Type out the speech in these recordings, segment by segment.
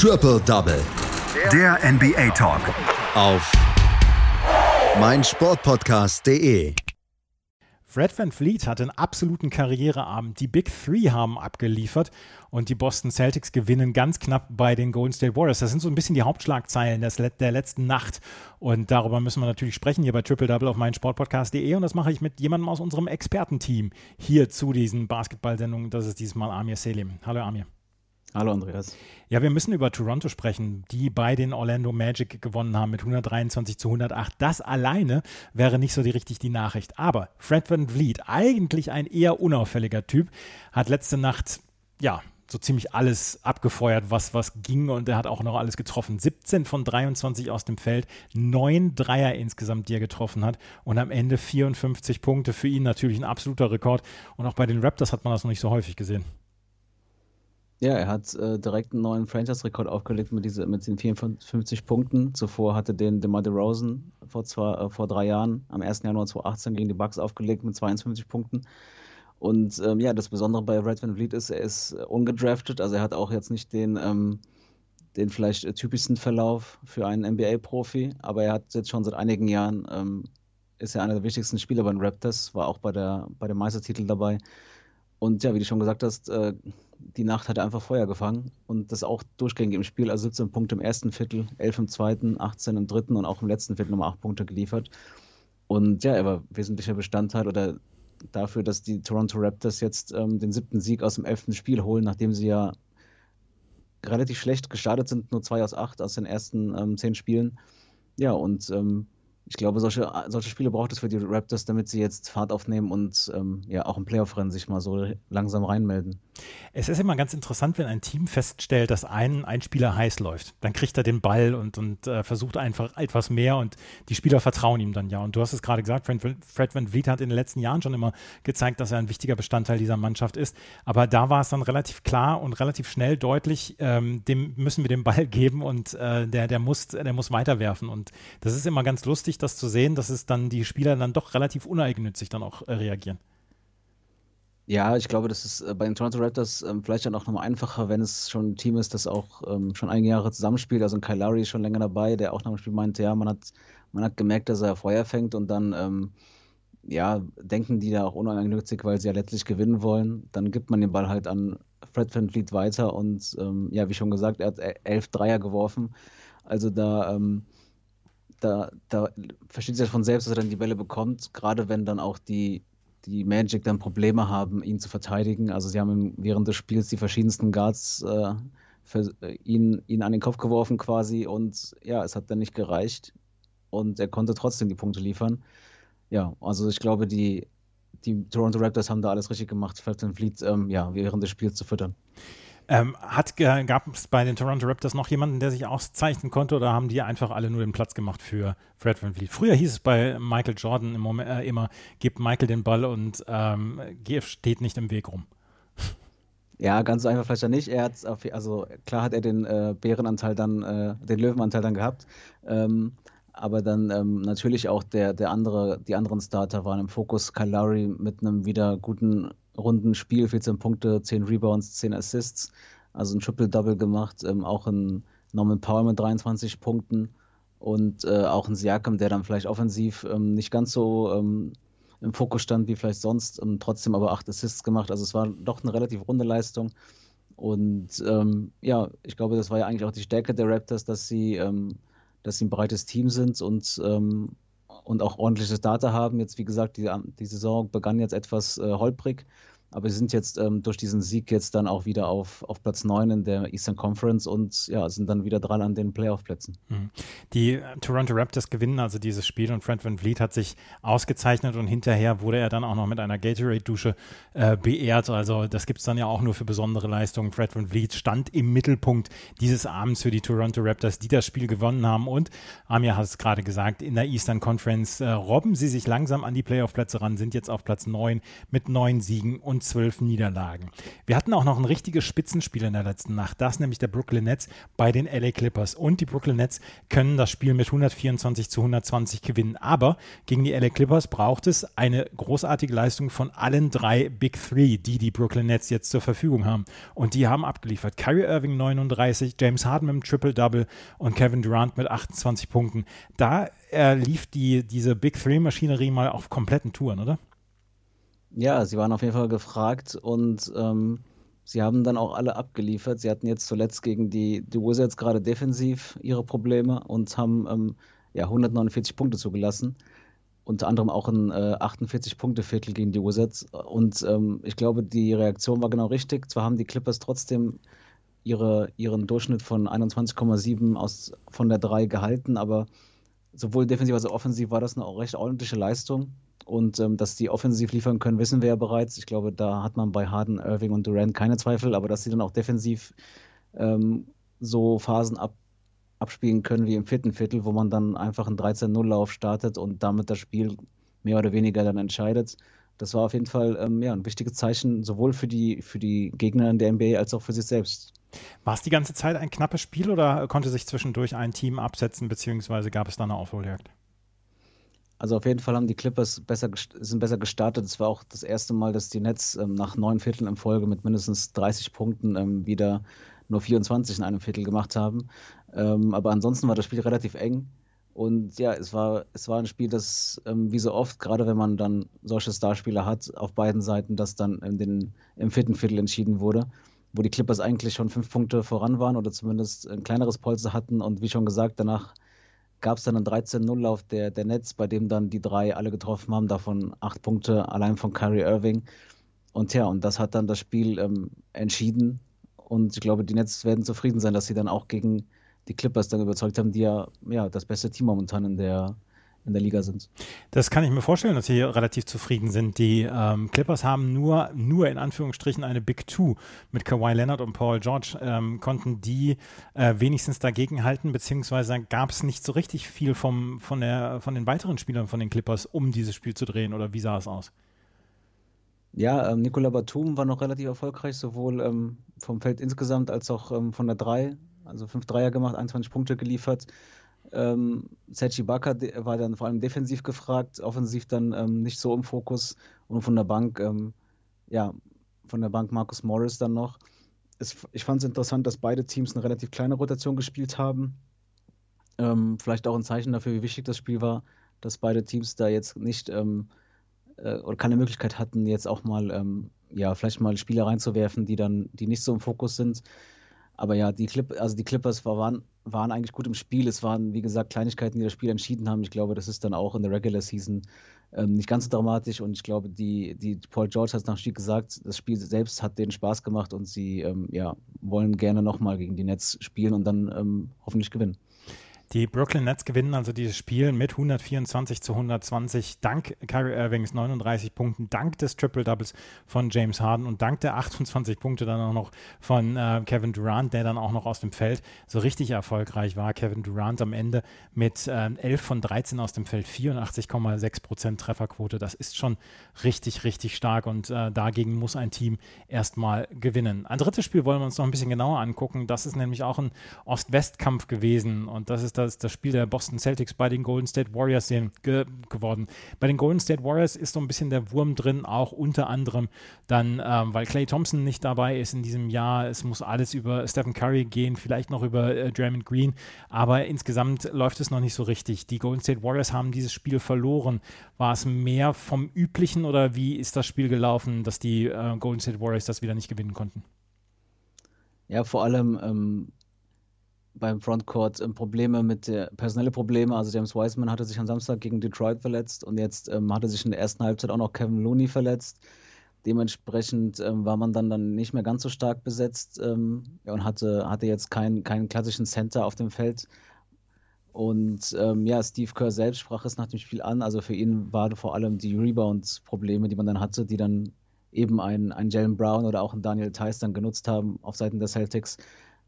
Triple Double. Der NBA Talk. Auf meinsportpodcast.de. Fred Van Vliet hat einen absoluten Karriereabend. Die Big Three haben abgeliefert und die Boston Celtics gewinnen ganz knapp bei den Golden State Warriors. Das sind so ein bisschen die Hauptschlagzeilen des, der letzten Nacht und darüber müssen wir natürlich sprechen hier bei Triple Double auf meinsportpodcast.de und das mache ich mit jemandem aus unserem Expertenteam hier zu diesen Basketballsendungen. Das ist diesmal Amir Selim. Hallo Amir. Hallo Andreas. Ja, wir müssen über Toronto sprechen, die bei den Orlando Magic gewonnen haben mit 123 zu 108. Das alleine wäre nicht so die, richtig die Nachricht. Aber Fred Van Vliet, eigentlich ein eher unauffälliger Typ, hat letzte Nacht, ja, so ziemlich alles abgefeuert, was, was ging und er hat auch noch alles getroffen. 17 von 23 aus dem Feld, neun Dreier insgesamt, die er getroffen hat und am Ende 54 Punkte. Für ihn natürlich ein absoluter Rekord und auch bei den Raptors hat man das noch nicht so häufig gesehen. Ja, er hat äh, direkt einen neuen Franchise-Rekord aufgelegt mit, diese, mit den 54 Punkten. Zuvor hatte den DeMar DeRozan vor, zwei, äh, vor drei Jahren, am 1. Januar 2018, gegen die Bucks aufgelegt mit 52 Punkten. Und ähm, ja, das Besondere bei Red Van Vliet ist, er ist ungedraftet, also er hat auch jetzt nicht den, ähm, den vielleicht typischsten Verlauf für einen NBA-Profi, aber er hat jetzt schon seit einigen Jahren, ähm, ist er einer der wichtigsten Spieler bei den Raptors, war auch bei, der, bei dem Meistertitel dabei. Und ja, wie du schon gesagt hast, äh, die Nacht hat er einfach Feuer gefangen und das auch durchgängig im Spiel. Also 17 Punkte im ersten Viertel, 11 im zweiten, 18 im dritten und auch im letzten Viertel nochmal 8 Punkte geliefert. Und ja, er war wesentlicher Bestandteil oder dafür, dass die Toronto Raptors jetzt ähm, den siebten Sieg aus dem elften Spiel holen, nachdem sie ja relativ schlecht gestartet sind, nur zwei aus acht aus den ersten ähm, zehn Spielen. Ja, und ähm, ich glaube, solche, solche Spiele braucht es für die Raptors, damit sie jetzt Fahrt aufnehmen und ähm, ja auch im Playoff-Rennen sich mal so langsam reinmelden. Es ist immer ganz interessant, wenn ein Team feststellt, dass ein, ein Spieler heiß läuft. Dann kriegt er den Ball und, und äh, versucht einfach etwas mehr und die Spieler vertrauen ihm dann ja. Und du hast es gerade gesagt, Fred, Fred Van Vliet hat in den letzten Jahren schon immer gezeigt, dass er ein wichtiger Bestandteil dieser Mannschaft ist. Aber da war es dann relativ klar und relativ schnell deutlich, ähm, dem müssen wir den Ball geben und äh, der, der, muss, der muss weiterwerfen. Und das ist immer ganz lustig, das zu sehen, dass es dann die Spieler dann doch relativ uneigennützig dann auch äh, reagieren. Ja, ich glaube, das ist äh, bei den Toronto Raptors ähm, vielleicht dann auch nochmal einfacher, wenn es schon ein Team ist, das auch ähm, schon einige Jahre zusammenspielt. Also ein Kyle Lowry ist schon länger dabei, der auch nach dem Spiel meinte, ja, man hat, man hat gemerkt, dass er Feuer fängt und dann ähm, ja, denken die da auch uneigennützig, weil sie ja letztlich gewinnen wollen. Dann gibt man den Ball halt an Fred Van Vliet weiter und ähm, ja, wie schon gesagt, er hat e-, elf Dreier geworfen. Also da ähm, da, da versteht sich von selbst, dass er dann die Bälle bekommt, gerade wenn dann auch die, die Magic dann Probleme haben, ihn zu verteidigen. Also sie haben während des Spiels die verschiedensten Guards äh, für äh, ihn, ihn an den Kopf geworfen quasi und ja, es hat dann nicht gereicht und er konnte trotzdem die Punkte liefern. Ja, also ich glaube, die, die Toronto Raptors haben da alles richtig gemacht, Fred Fleet ähm, ja, während des Spiels zu füttern. Ähm, hat, gab es bei den Toronto Raptors noch jemanden, der sich auszeichnen konnte oder haben die einfach alle nur den Platz gemacht für Fred Van Vliet? Früher hieß es bei Michael Jordan im Moment, äh, immer, gebt Michael den Ball und ähm, steht nicht im Weg rum. Ja, ganz einfach vielleicht nicht. Er hat also klar hat er den äh, Bärenanteil dann, äh, den Löwenanteil dann gehabt. Ähm, aber dann ähm, natürlich auch der, der andere, die anderen Starter waren im Fokus. Lowry mit einem wieder guten runden Spiel, 14 Punkte, 10 Rebounds, 10 Assists, also ein Triple-Double gemacht, ähm, auch ein Norman Powell mit 23 Punkten und äh, auch ein Siakam, der dann vielleicht offensiv ähm, nicht ganz so ähm, im Fokus stand wie vielleicht sonst, ähm, trotzdem aber acht Assists gemacht. Also es war doch eine relativ runde Leistung. Und ähm, ja, ich glaube, das war ja eigentlich auch die Stärke der Raptors, dass sie, ähm, dass sie ein breites Team sind und und auch ordentliches Data haben. Jetzt, wie gesagt, die, die Saison begann jetzt etwas äh, holprig. Aber sie sind jetzt ähm, durch diesen Sieg jetzt dann auch wieder auf, auf Platz 9 in der Eastern Conference und ja, sind dann wieder dran an den Playoff-Plätzen. Mhm. Die äh, Toronto Raptors gewinnen also dieses Spiel und Fred Van Vliet hat sich ausgezeichnet und hinterher wurde er dann auch noch mit einer Gatorade-Dusche äh, beehrt. Also das gibt es dann ja auch nur für besondere Leistungen. Fred Van Vliet stand im Mittelpunkt dieses Abends für die Toronto Raptors, die das Spiel gewonnen haben und Amir hat es gerade gesagt, in der Eastern Conference äh, robben sie sich langsam an die Playoff-Plätze ran, sind jetzt auf Platz 9 mit neun Siegen und und zwölf Niederlagen. Wir hatten auch noch ein richtiges Spitzenspiel in der letzten Nacht, das nämlich der Brooklyn Nets bei den LA Clippers. Und die Brooklyn Nets können das Spiel mit 124 zu 120 gewinnen. Aber gegen die LA Clippers braucht es eine großartige Leistung von allen drei Big Three, die die Brooklyn Nets jetzt zur Verfügung haben. Und die haben abgeliefert. Kyrie Irving 39, James Harden mit einem Triple-Double und Kevin Durant mit 28 Punkten. Da äh, lief die, diese Big Three-Maschinerie mal auf kompletten Touren, oder? Ja, sie waren auf jeden Fall gefragt und ähm, sie haben dann auch alle abgeliefert. Sie hatten jetzt zuletzt gegen die, die Wizards gerade defensiv ihre Probleme und haben ähm, ja, 149 Punkte zugelassen. Unter anderem auch ein äh, 48-Punkte-Viertel gegen die Wizards. Und ähm, ich glaube, die Reaktion war genau richtig. Zwar haben die Clippers trotzdem ihre, ihren Durchschnitt von 21,7 von der 3 gehalten, aber sowohl defensiv als auch offensiv war das eine recht ordentliche Leistung. Und ähm, dass die offensiv liefern können, wissen wir ja bereits. Ich glaube, da hat man bei Harden, Irving und Durant keine Zweifel, aber dass sie dann auch defensiv ähm, so Phasen ab, abspielen können wie im vierten Viertel, wo man dann einfach einen 13-0-Lauf startet und damit das Spiel mehr oder weniger dann entscheidet. Das war auf jeden Fall ähm, ja, ein wichtiges Zeichen, sowohl für die, für die Gegner in der NBA als auch für sich selbst. War es die ganze Zeit ein knappes Spiel oder konnte sich zwischendurch ein Team absetzen, beziehungsweise gab es da eine Aufholjagd? Also auf jeden Fall haben die Clippers besser, sind besser gestartet. Es war auch das erste Mal, dass die Nets ähm, nach neun Vierteln in Folge mit mindestens 30 Punkten ähm, wieder nur 24 in einem Viertel gemacht haben. Ähm, aber ansonsten war das Spiel relativ eng. Und ja, es war, es war ein Spiel, das ähm, wie so oft, gerade wenn man dann solche Starspieler hat, auf beiden Seiten, das dann in den, im vierten Viertel entschieden wurde wo die Clippers eigentlich schon fünf Punkte voran waren oder zumindest ein kleineres Polster hatten. Und wie schon gesagt, danach gab es dann einen 13-0-Lauf der, der Nets, bei dem dann die drei alle getroffen haben, davon acht Punkte allein von Kyrie Irving. Und ja, und das hat dann das Spiel ähm, entschieden. Und ich glaube, die Nets werden zufrieden sein, dass sie dann auch gegen die Clippers dann überzeugt haben, die ja, ja das beste Team momentan in der, in der Liga sind. Das kann ich mir vorstellen, dass sie relativ zufrieden sind. Die ähm, Clippers haben nur, nur in Anführungsstrichen eine Big Two mit Kawhi Leonard und Paul George. Ähm, konnten die äh, wenigstens dagegen halten, beziehungsweise gab es nicht so richtig viel vom, von, der, von den weiteren Spielern von den Clippers, um dieses Spiel zu drehen oder wie sah es aus? Ja, ähm, Nicola Batum war noch relativ erfolgreich, sowohl ähm, vom Feld insgesamt als auch ähm, von der Drei. Also fünf Dreier gemacht, 21 Punkte geliefert. Ähm, Sergi Baka war dann vor allem defensiv gefragt, offensiv dann ähm, nicht so im Fokus und von der Bank, ähm, ja, von der Bank Marcus Morris dann noch. Es, ich fand es interessant, dass beide Teams eine relativ kleine Rotation gespielt haben. Ähm, vielleicht auch ein Zeichen dafür, wie wichtig das Spiel war, dass beide Teams da jetzt nicht ähm, äh, oder keine Möglichkeit hatten, jetzt auch mal, ähm, ja, vielleicht mal Spieler reinzuwerfen, die dann, die nicht so im Fokus sind. Aber ja, die, Clip, also die Clippers waren, waren eigentlich gut im Spiel. Es waren, wie gesagt, Kleinigkeiten, die das Spiel entschieden haben. Ich glaube, das ist dann auch in der Regular Season ähm, nicht ganz so dramatisch. Und ich glaube, die, die Paul George hat es nach dem Spiel gesagt, das Spiel selbst hat denen Spaß gemacht und sie ähm, ja, wollen gerne nochmal gegen die Nets spielen und dann ähm, hoffentlich gewinnen. Die Brooklyn Nets gewinnen also dieses Spiel mit 124 zu 120 dank Kyrie Irvings 39 Punkten, dank des Triple Doubles von James Harden und dank der 28 Punkte dann auch noch von äh, Kevin Durant, der dann auch noch aus dem Feld so richtig erfolgreich war. Kevin Durant am Ende mit äh, 11 von 13 aus dem Feld, 84,6 Prozent Trefferquote. Das ist schon richtig, richtig stark und äh, dagegen muss ein Team erstmal gewinnen. Ein drittes Spiel wollen wir uns noch ein bisschen genauer angucken. Das ist nämlich auch ein Ost-West-Kampf gewesen und das ist das, das Spiel der Boston Celtics bei den Golden State Warriors ge geworden. Bei den Golden State Warriors ist so ein bisschen der Wurm drin, auch unter anderem dann, ähm, weil Clay Thompson nicht dabei ist in diesem Jahr. Es muss alles über Stephen Curry gehen, vielleicht noch über äh, Draymond Green, aber insgesamt läuft es noch nicht so richtig. Die Golden State Warriors haben dieses Spiel verloren. War es mehr vom üblichen oder wie ist das Spiel gelaufen, dass die äh, Golden State Warriors das wieder nicht gewinnen konnten? Ja, vor allem ähm, beim Frontcourt ähm, Probleme mit der personelle Probleme. Also James Wiseman hatte sich am Samstag gegen Detroit verletzt und jetzt ähm, hatte sich in der ersten Halbzeit auch noch Kevin Looney verletzt. Dementsprechend ähm, war man dann, dann nicht mehr ganz so stark besetzt ähm, und hatte, hatte jetzt keinen keinen klassischen Center auf dem Feld. Und ähm, ja, Steve Kerr selbst sprach es nach dem Spiel an. Also für ihn waren vor allem die Rebounds-Probleme, die man dann hatte, die dann eben ein, ein Jalen Brown oder auch ein Daniel Tice dann genutzt haben auf Seiten der Celtics.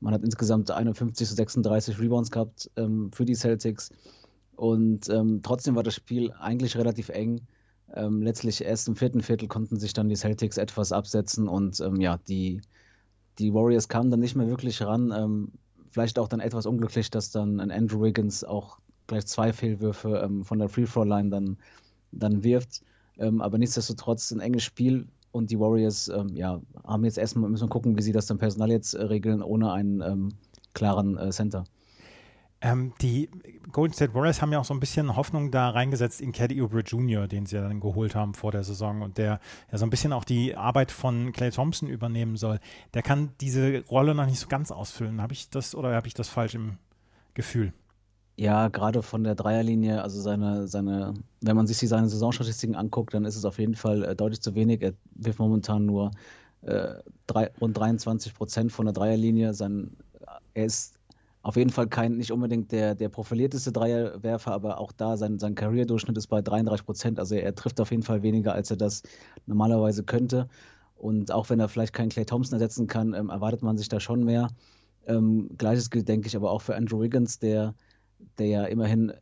Man hat insgesamt 51 zu 36 Rebounds gehabt ähm, für die Celtics. Und ähm, trotzdem war das Spiel eigentlich relativ eng. Ähm, letztlich erst im vierten Viertel konnten sich dann die Celtics etwas absetzen und ähm, ja, die, die Warriors kamen dann nicht mehr wirklich ran. Ähm, vielleicht auch dann etwas unglücklich, dass dann ein Andrew Wiggins auch gleich zwei Fehlwürfe ähm, von der Free-Throw-Line dann, dann wirft. Aber nichtsdestotrotz ein enges Spiel und die Warriors ähm, ja, haben jetzt erstmal, müssen gucken, wie sie das dann personal jetzt äh, regeln, ohne einen klaren äh, Center. Ähm, die Golden State Warriors haben ja auch so ein bisschen Hoffnung da reingesetzt in Caddy Oubre Jr., den sie ja dann geholt haben vor der Saison und der ja so ein bisschen auch die Arbeit von Clay Thompson übernehmen soll. Der kann diese Rolle noch nicht so ganz ausfüllen. Habe ich das oder habe ich das falsch im Gefühl? Ja, gerade von der Dreierlinie, also seine, seine, wenn man sich seine Saisonstatistiken anguckt, dann ist es auf jeden Fall äh, deutlich zu wenig. Er wirft momentan nur äh, drei, rund 23 Prozent von der Dreierlinie. Sein, er ist auf jeden Fall kein, nicht unbedingt der, der profilierteste Dreierwerfer, aber auch da sein, sein Career-Durchschnitt ist bei 33 Prozent. Also er, er, trifft auf jeden Fall weniger, als er das normalerweise könnte. Und auch wenn er vielleicht keinen Clay Thompson ersetzen kann, ähm, erwartet man sich da schon mehr. Ähm, Gleiches gilt, denke ich, aber auch für Andrew Wiggins, der, der ja immerhin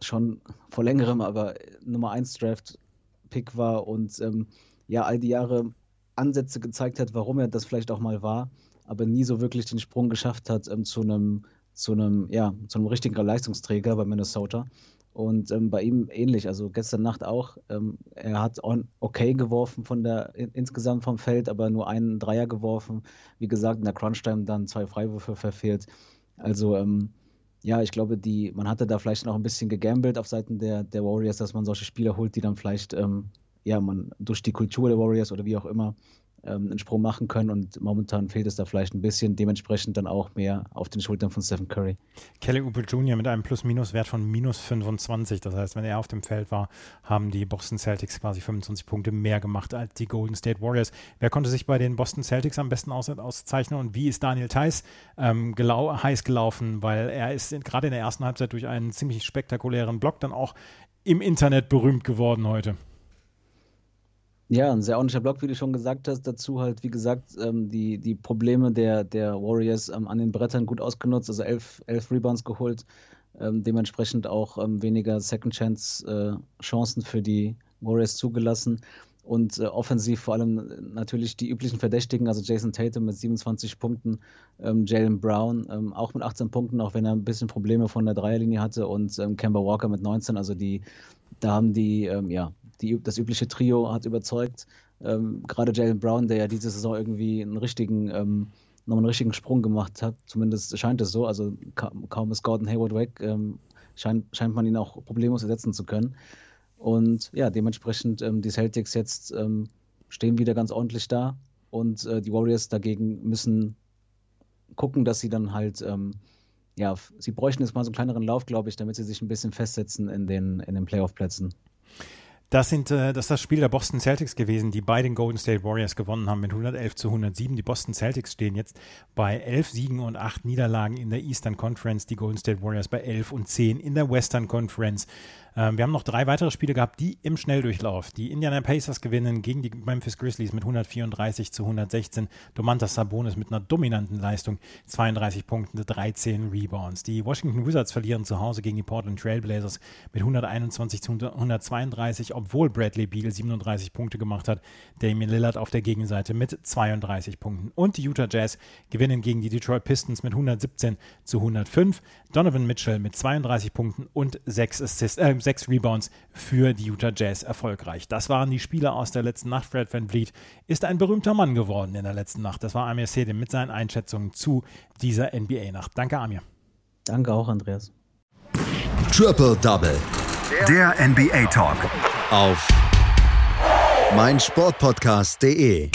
schon vor längerem aber Nummer 1 Draft-Pick war und ähm, ja all die Jahre Ansätze gezeigt hat, warum er das vielleicht auch mal war aber nie so wirklich den Sprung geschafft hat ähm, zu einem zu einem ja zu einem richtigen Leistungsträger bei Minnesota. Und ähm, bei ihm ähnlich, also gestern Nacht auch. Ähm, er hat okay geworfen von der in, insgesamt vom Feld, aber nur einen Dreier geworfen. Wie gesagt, in der Crunch-Time dann zwei Freiwürfe verfehlt. Also ähm, ja, ich glaube, die, man hatte da vielleicht noch ein bisschen gegambelt auf Seiten der, der Warriors, dass man solche Spieler holt, die dann vielleicht ähm, ja, man durch die Kultur der Warriors oder wie auch immer ähm, einen Sprung machen können und momentan fehlt es da vielleicht ein bisschen, dementsprechend dann auch mehr auf den Schultern von Stephen Curry. Kelly Oubre Jr. mit einem Plus-Minus-Wert von minus 25, das heißt, wenn er auf dem Feld war, haben die Boston Celtics quasi 25 Punkte mehr gemacht als die Golden State Warriors. Wer konnte sich bei den Boston Celtics am besten aus auszeichnen und wie ist Daniel Theiss ähm, gelau heiß gelaufen, weil er ist gerade in der ersten Halbzeit durch einen ziemlich spektakulären Block dann auch im Internet berühmt geworden heute. Ja, ein sehr ordentlicher Block, wie du schon gesagt hast. Dazu halt, wie gesagt, ähm, die, die Probleme der, der Warriors ähm, an den Brettern gut ausgenutzt, also elf, elf Rebounds geholt. Ähm, dementsprechend auch ähm, weniger Second Chance äh, Chancen für die Warriors zugelassen. Und äh, offensiv vor allem natürlich die üblichen Verdächtigen, also Jason Tatum mit 27 Punkten, ähm, Jalen Brown ähm, auch mit 18 Punkten, auch wenn er ein bisschen Probleme von der Dreierlinie hatte und Kemba Walker mit 19. Also die, da haben die, ja, die, das übliche Trio hat überzeugt. Ähm, gerade Jalen Brown, der ja diese Saison irgendwie einen richtigen, ähm, nochmal einen richtigen Sprung gemacht hat, zumindest scheint es so. Also kaum, kaum ist Gordon Hayward weg, ähm, scheint, scheint man ihn auch problemlos ersetzen zu können. Und ja, dementsprechend ähm, die Celtics jetzt ähm, stehen wieder ganz ordentlich da und äh, die Warriors dagegen müssen gucken, dass sie dann halt ähm, ja, sie bräuchten jetzt mal so einen kleineren Lauf, glaube ich, damit sie sich ein bisschen festsetzen in den, in den Playoff-Plätzen. Das, sind, äh, das ist das Spiel der Boston Celtics gewesen, die beiden Golden State Warriors gewonnen haben mit 111 zu 107. Die Boston Celtics stehen jetzt bei 11 Siegen und 8 Niederlagen in der Eastern Conference, die Golden State Warriors bei 11 und 10 in der Western Conference. Ähm, wir haben noch drei weitere Spiele gehabt, die im Schnelldurchlauf. Die Indiana Pacers gewinnen gegen die Memphis Grizzlies mit 134 zu 116. Domantas Sabonis mit einer dominanten Leistung, 32 Punkte, 13 Rebounds. Die Washington Wizards verlieren zu Hause gegen die Portland Trailblazers mit 121 zu 132, obwohl Bradley Beal 37 Punkte gemacht hat. Damian Lillard auf der Gegenseite mit 32 Punkten. Und die Utah Jazz gewinnen gegen die Detroit Pistons mit 117 zu 105. Donovan Mitchell mit 32 Punkten und 6 Assists, äh, sechs Rebounds für die Utah Jazz erfolgreich. Das waren die Spieler aus der letzten Nacht. Fred Van Vliet ist ein berühmter Mann geworden in der letzten Nacht. Das war Amir Sedim mit seinen Einschätzungen zu dieser NBA-Nacht. Danke, Amir. Danke auch, Andreas. Triple Double. Der NBA Talk. Auf meinsportpodcast.de